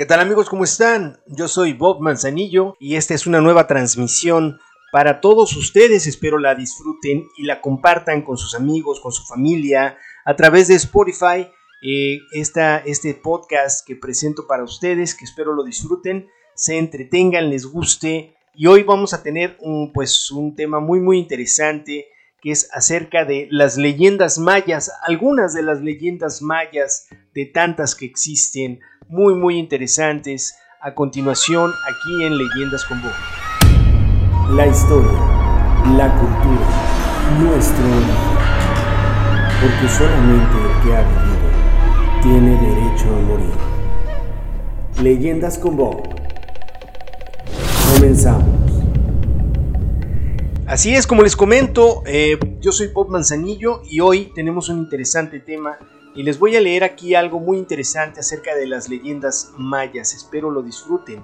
¿Qué tal amigos? ¿Cómo están? Yo soy Bob Manzanillo y esta es una nueva transmisión para todos ustedes. Espero la disfruten y la compartan con sus amigos, con su familia, a través de Spotify. Eh, este podcast que presento para ustedes, que espero lo disfruten, se entretengan, les guste. Y hoy vamos a tener un, pues, un tema muy muy interesante que es acerca de las leyendas mayas, algunas de las leyendas mayas de tantas que existen muy muy interesantes a continuación aquí en Leyendas con Bob. La historia, la cultura, nuestro origen. Porque solamente el que ha vivido tiene derecho a morir. Leyendas con Bob. Comenzamos. Así es, como les comento, eh, yo soy Bob Manzanillo y hoy tenemos un interesante tema y les voy a leer aquí algo muy interesante acerca de las leyendas mayas, espero lo disfruten.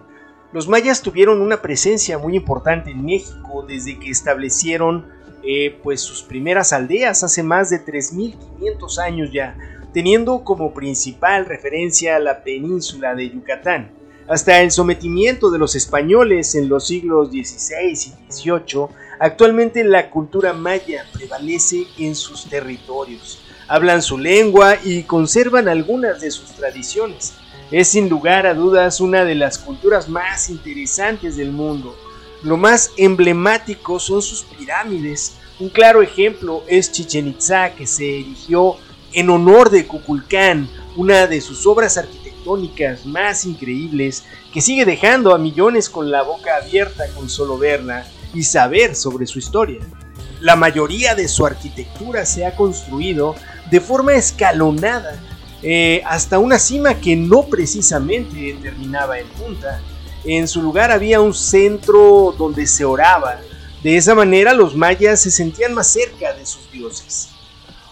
Los mayas tuvieron una presencia muy importante en México desde que establecieron eh, pues sus primeras aldeas hace más de 3.500 años ya, teniendo como principal referencia la península de Yucatán. Hasta el sometimiento de los españoles en los siglos XVI y XVIII, actualmente la cultura maya prevalece en sus territorios hablan su lengua y conservan algunas de sus tradiciones. Es sin lugar a dudas una de las culturas más interesantes del mundo. Lo más emblemático son sus pirámides. Un claro ejemplo es Chichen Itza, que se erigió en honor de Kukulcán, una de sus obras arquitectónicas más increíbles, que sigue dejando a millones con la boca abierta con solo verla y saber sobre su historia. La mayoría de su arquitectura se ha construido de forma escalonada eh, hasta una cima que no precisamente terminaba en punta. En su lugar había un centro donde se oraba. De esa manera los mayas se sentían más cerca de sus dioses.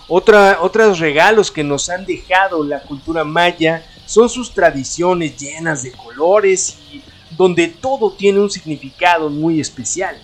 Otra, otros regalos que nos han dejado la cultura maya son sus tradiciones llenas de colores y donde todo tiene un significado muy especial.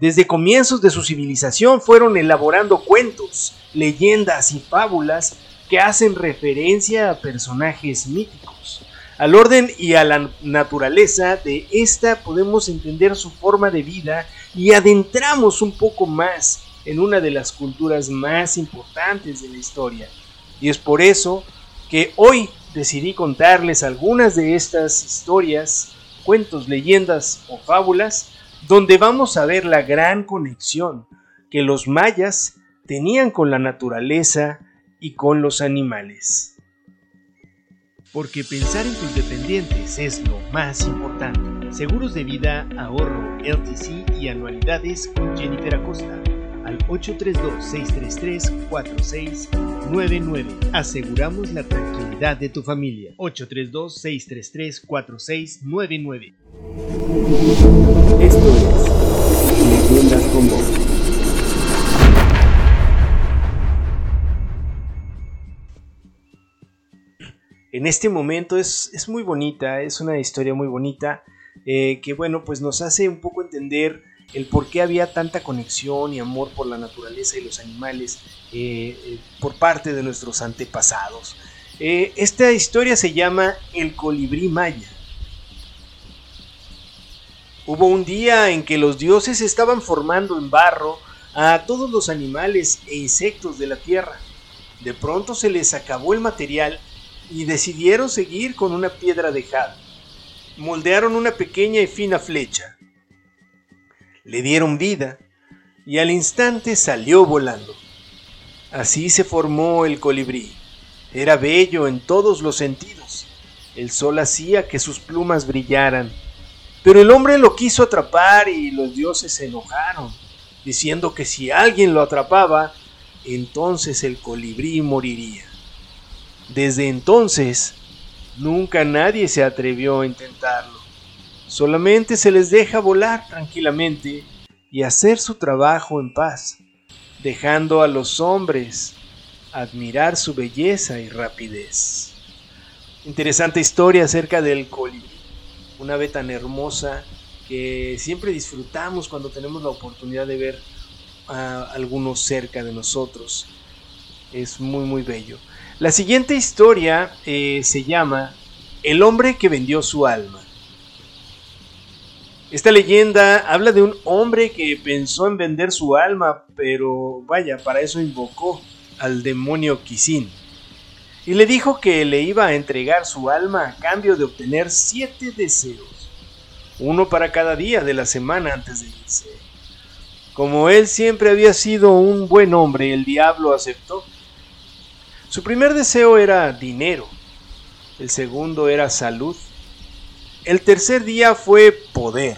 Desde comienzos de su civilización fueron elaborando cuentos, leyendas y fábulas que hacen referencia a personajes míticos. Al orden y a la naturaleza de esta podemos entender su forma de vida y adentramos un poco más en una de las culturas más importantes de la historia. Y es por eso que hoy decidí contarles algunas de estas historias, cuentos, leyendas o fábulas donde vamos a ver la gran conexión que los mayas tenían con la naturaleza y con los animales. Porque pensar en tus dependientes es lo más importante. Seguros de vida, ahorro, LTC y anualidades con Jennifer Acosta al 832-633-4699. Aseguramos la tranquilidad de tu familia. 832-633-4699. En este momento es, es, muy bonita, es una historia muy bonita eh, que bueno pues nos hace un poco entender el por qué había tanta conexión y amor por la naturaleza y los animales eh, eh, por parte de nuestros antepasados. esta historia se llama El colibrí maya. Hubo un día en que los dioses estaban formando en barro a todos los animales e insectos de la tierra. De pronto se les acabó el material y decidieron seguir con una piedra de jade. Moldearon una pequeña y fina flecha. Le dieron vida y al instante salió volando. Así se formó el colibrí. Era bello en todos los sentidos. El sol hacía que sus plumas brillaran pero el hombre lo quiso atrapar y los dioses se enojaron, diciendo que si alguien lo atrapaba, entonces el colibrí moriría. Desde entonces, nunca nadie se atrevió a intentarlo. Solamente se les deja volar tranquilamente y hacer su trabajo en paz, dejando a los hombres admirar su belleza y rapidez. Interesante historia acerca del colibrí una ave tan hermosa que siempre disfrutamos cuando tenemos la oportunidad de ver a algunos cerca de nosotros. Es muy muy bello. La siguiente historia eh, se llama El hombre que vendió su alma. Esta leyenda habla de un hombre que pensó en vender su alma, pero vaya, para eso invocó al demonio Kisin. Y le dijo que le iba a entregar su alma a cambio de obtener siete deseos, uno para cada día de la semana antes de irse. Como él siempre había sido un buen hombre, el diablo aceptó. Su primer deseo era dinero, el segundo era salud, el tercer día fue poder,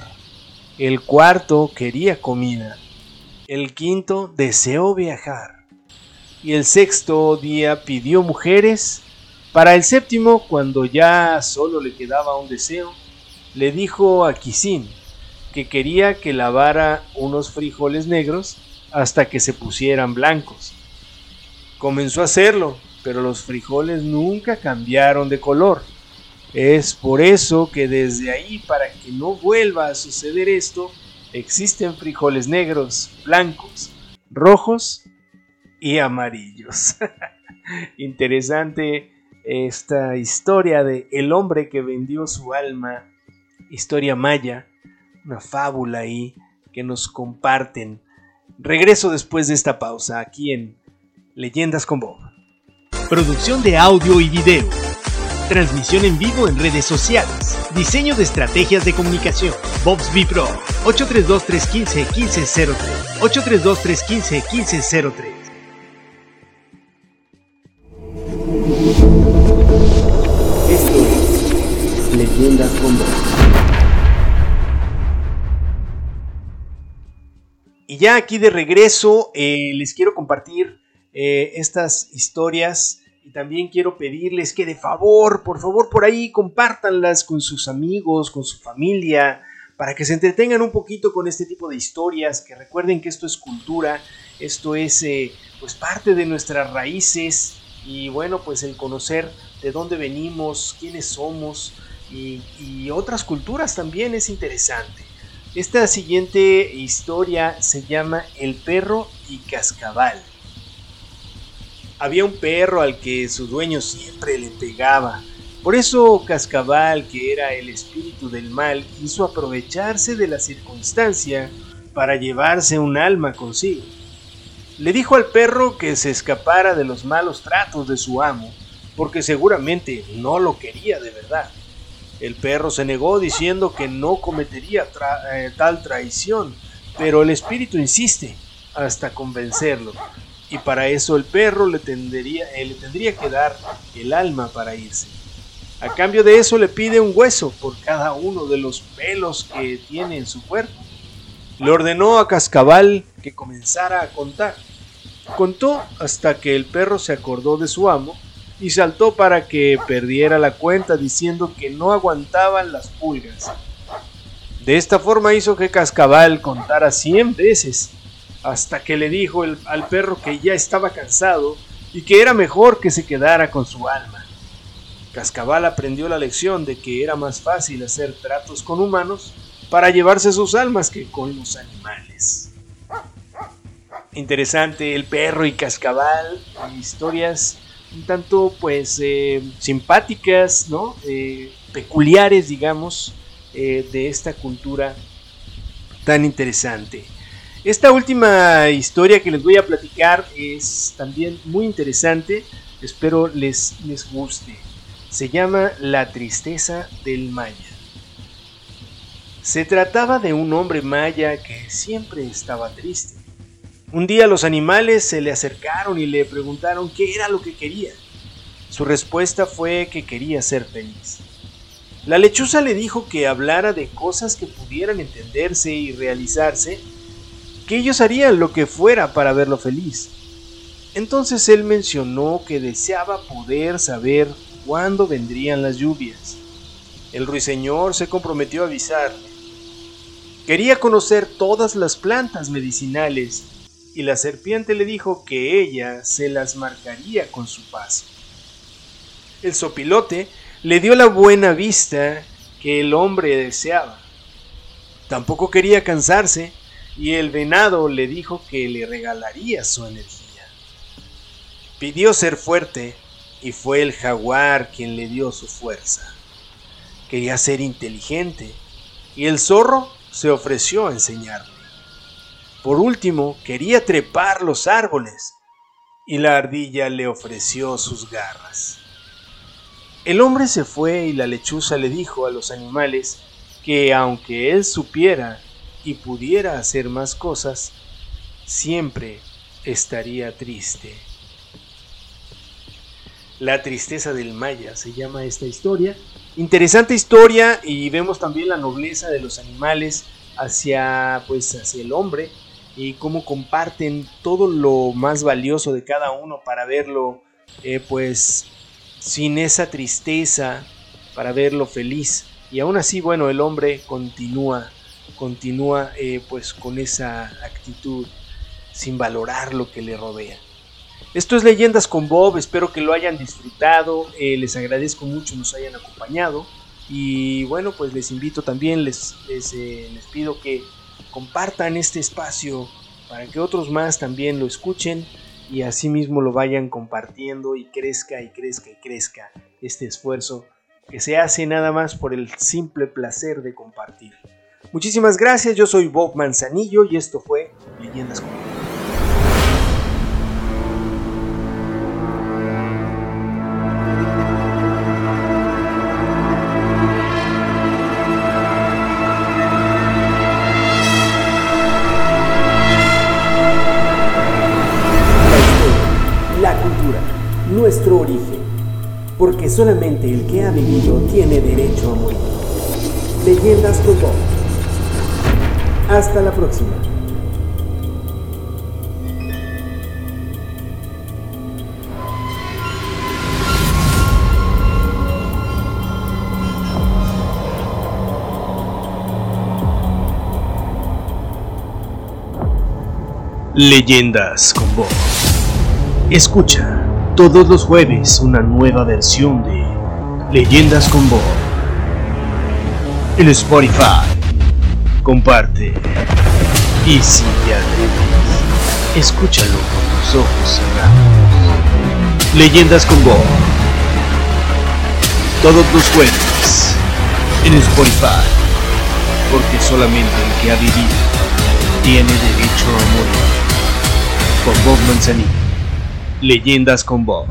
el cuarto quería comida, el quinto deseó viajar y el sexto día pidió mujeres. Para el séptimo, cuando ya solo le quedaba un deseo, le dijo a Kisin que quería que lavara unos frijoles negros hasta que se pusieran blancos. Comenzó a hacerlo, pero los frijoles nunca cambiaron de color. Es por eso que desde ahí, para que no vuelva a suceder esto, existen frijoles negros, blancos, rojos y amarillos. Interesante esta historia de el hombre que vendió su alma, historia maya, una fábula ahí que nos comparten. Regreso después de esta pausa aquí en Leyendas con Bob. Producción de audio y video. Transmisión en vivo en redes sociales. Diseño de estrategias de comunicación. Bob's Pro 832-315-1503. 832-315-1503. Esto es Leyendas con Bob. Y ya aquí de regreso eh, les quiero compartir eh, estas historias y también quiero pedirles que de favor, por favor, por ahí compártanlas con sus amigos, con su familia, para que se entretengan un poquito con este tipo de historias, que recuerden que esto es cultura, esto es eh, pues parte de nuestras raíces y bueno, pues el conocer de dónde venimos, quiénes somos y, y otras culturas también es interesante. Esta siguiente historia se llama El perro y cascabal. Había un perro al que su dueño siempre le pegaba. Por eso Cascabal, que era el espíritu del mal, quiso aprovecharse de la circunstancia para llevarse un alma consigo. Le dijo al perro que se escapara de los malos tratos de su amo, porque seguramente no lo quería de verdad. El perro se negó diciendo que no cometería eh, tal traición, pero el espíritu insiste hasta convencerlo y para eso el perro le tendría, eh, le tendría que dar el alma para irse. A cambio de eso le pide un hueso por cada uno de los pelos que tiene en su cuerpo. Le ordenó a Cascabal que comenzara a contar. Contó hasta que el perro se acordó de su amo y saltó para que perdiera la cuenta diciendo que no aguantaban las pulgas. De esta forma hizo que Cascabal contara cien veces hasta que le dijo al perro que ya estaba cansado y que era mejor que se quedara con su alma. Cascabal aprendió la lección de que era más fácil hacer tratos con humanos para llevarse sus almas que con los animales. Interesante, el perro y Cascabal, historias un tanto pues eh, simpáticas, ¿no? Eh, peculiares, digamos, eh, de esta cultura tan interesante. Esta última historia que les voy a platicar es también muy interesante, espero les, les guste. Se llama La tristeza del maya. Se trataba de un hombre maya que siempre estaba triste. Un día los animales se le acercaron y le preguntaron qué era lo que quería. Su respuesta fue que quería ser feliz. La lechuza le dijo que hablara de cosas que pudieran entenderse y realizarse que ellos harían lo que fuera para verlo feliz. Entonces él mencionó que deseaba poder saber cuándo vendrían las lluvias. El ruiseñor se comprometió a avisarle. Quería conocer todas las plantas medicinales y la serpiente le dijo que ella se las marcaría con su paso. El sopilote le dio la buena vista que el hombre deseaba. Tampoco quería cansarse y el venado le dijo que le regalaría su energía. Pidió ser fuerte y fue el jaguar quien le dio su fuerza. quería ser inteligente y el zorro se ofreció a enseñarle. Por último, quería trepar los árboles y la ardilla le ofreció sus garras. El hombre se fue y la lechuza le dijo a los animales que aunque él supiera y pudiera hacer más cosas, siempre estaría triste. La tristeza del Maya se llama esta historia. Interesante historia y vemos también la nobleza de los animales hacia pues hacia el hombre y cómo comparten todo lo más valioso de cada uno para verlo eh, pues sin esa tristeza, para verlo feliz. Y aún así, bueno, el hombre continúa, continúa eh, pues con esa actitud sin valorar lo que le rodea. Esto es Leyendas con Bob, espero que lo hayan disfrutado, eh, les agradezco mucho nos hayan acompañado y bueno, pues les invito también, les, les, les pido que compartan este espacio para que otros más también lo escuchen y asimismo lo vayan compartiendo y crezca y crezca y crezca este esfuerzo que se hace nada más por el simple placer de compartir. Muchísimas gracias, yo soy Bob Manzanillo y esto fue Leyendas con nuestro origen, porque solamente el que ha vivido tiene derecho a morir. Leyendas con Bob. Hasta la próxima. Leyendas con Bob. Escucha todos los jueves una nueva versión de Leyendas con Bob. En Spotify. Comparte. Y si te escúchalo con tus ojos cerrados. Leyendas con Bob. Todos los jueves. En Spotify. Porque solamente el que ha vivido tiene derecho a morir. Con Bob Manzanillo. Leyendas con Bob.